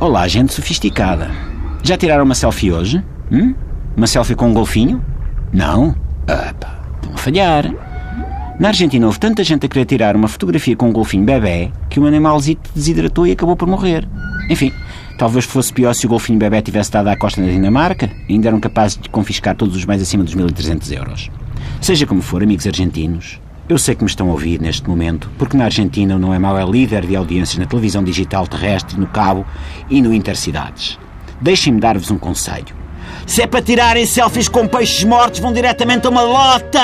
Olá, gente sofisticada. Já tiraram uma selfie hoje? Hum? Uma selfie com um golfinho? Não? Pá, estão a falhar. Na Argentina houve tanta gente a querer tirar uma fotografia com um golfinho bebê que o animalzito desidratou e acabou por morrer. Enfim, talvez fosse pior se o golfinho bebê tivesse dado à costa na Dinamarca e ainda eram capazes de confiscar todos os bens acima dos 1.300 euros. Seja como for, amigos argentinos, eu sei que me estão a ouvir neste momento, porque na Argentina o Não é Mau é líder de audiências na televisão digital terrestre, no cabo e no Intercidades. Deixem-me dar-vos um conselho. Se é para tirarem selfies com peixes mortos, vão diretamente a uma lota!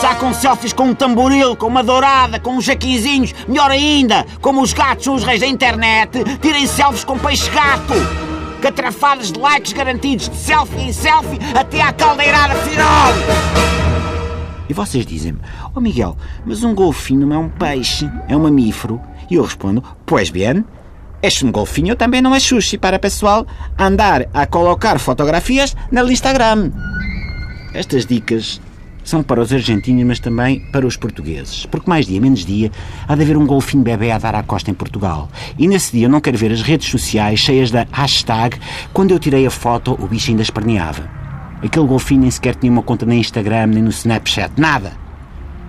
Sacam selfies com um tamboril, com uma dourada, com uns jaquinzinhos, melhor ainda, como os gatos são os reis da internet, tirem selfies com peixe-gato! Catrafadas de likes garantidos de selfie em selfie até à caldeirada final! E vocês dizem-me, oh Miguel, mas um golfinho não é um peixe, é um mamífero. E eu respondo, pois bem, este um golfinho também não é sushi para pessoal andar a colocar fotografias no Instagram. Estas dicas são para os argentinos, mas também para os portugueses. Porque mais dia, menos dia, há de haver um golfinho bebê a dar à costa em Portugal. E nesse dia eu não quero ver as redes sociais cheias da hashtag quando eu tirei a foto o bicho ainda esperneava. Aquele golfinho nem sequer tinha uma conta nem Instagram, nem no Snapchat, nada.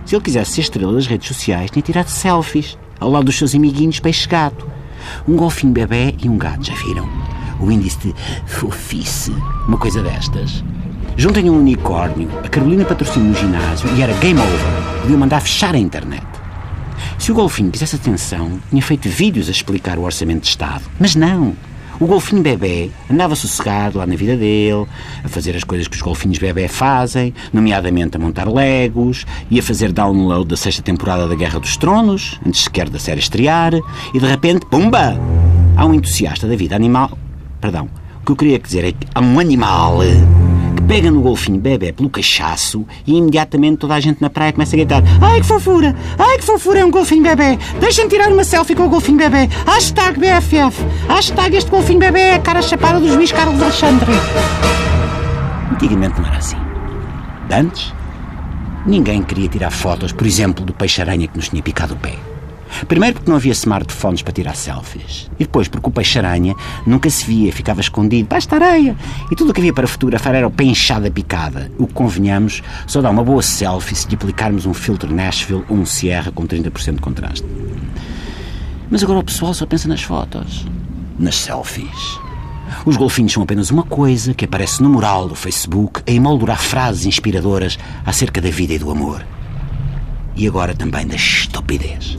Se ele quisesse ser estrela das redes sociais, tinha tirado selfies ao lado dos seus amiguinhos peixe-gato. Um golfinho bebê e um gato, já viram? O índice de fofice, uma coisa destas. Juntem um unicórnio, a Carolina patrocina no ginásio e era game over. Podiam mandar fechar a internet. Se o golfinho quisesse atenção, tinha feito vídeos a explicar o orçamento de Estado. Mas não. O golfinho bebê andava sossegado lá na vida dele, a fazer as coisas que os golfinhos bebê fazem, nomeadamente a montar legos, e a fazer download da sexta temporada da Guerra dos Tronos, antes sequer da série estrear, e de repente, pumba! Há um entusiasta da vida animal. Perdão, o que eu queria dizer é que há um animal pega no golfinho bebê pelo cachaço e imediatamente toda a gente na praia começa a gritar Ai que fofura! Ai que fofura é um golfinho bebê! Deixem-me tirar uma selfie com o golfinho bebê! Hashtag BFF! Hashtag este golfinho bebê é a cara chapada do juiz Carlos Alexandre! Antigamente não era assim. De antes, ninguém queria tirar fotos, por exemplo, do peixe-aranha que nos tinha picado o pé. Primeiro porque não havia smartphones para tirar selfies. E depois porque o peixe-aranha nunca se via, ficava escondido baixo da areia. E tudo o que havia para fotografar era o pé inchado picada. O que convenhamos, só dá uma boa selfie se lhe aplicarmos um filtro Nashville ou um Sierra com 30% de contraste. Mas agora o pessoal só pensa nas fotos. Nas selfies. Os golfinhos são apenas uma coisa que aparece no mural do Facebook a emoldurar frases inspiradoras acerca da vida e do amor. E agora também da estupidez.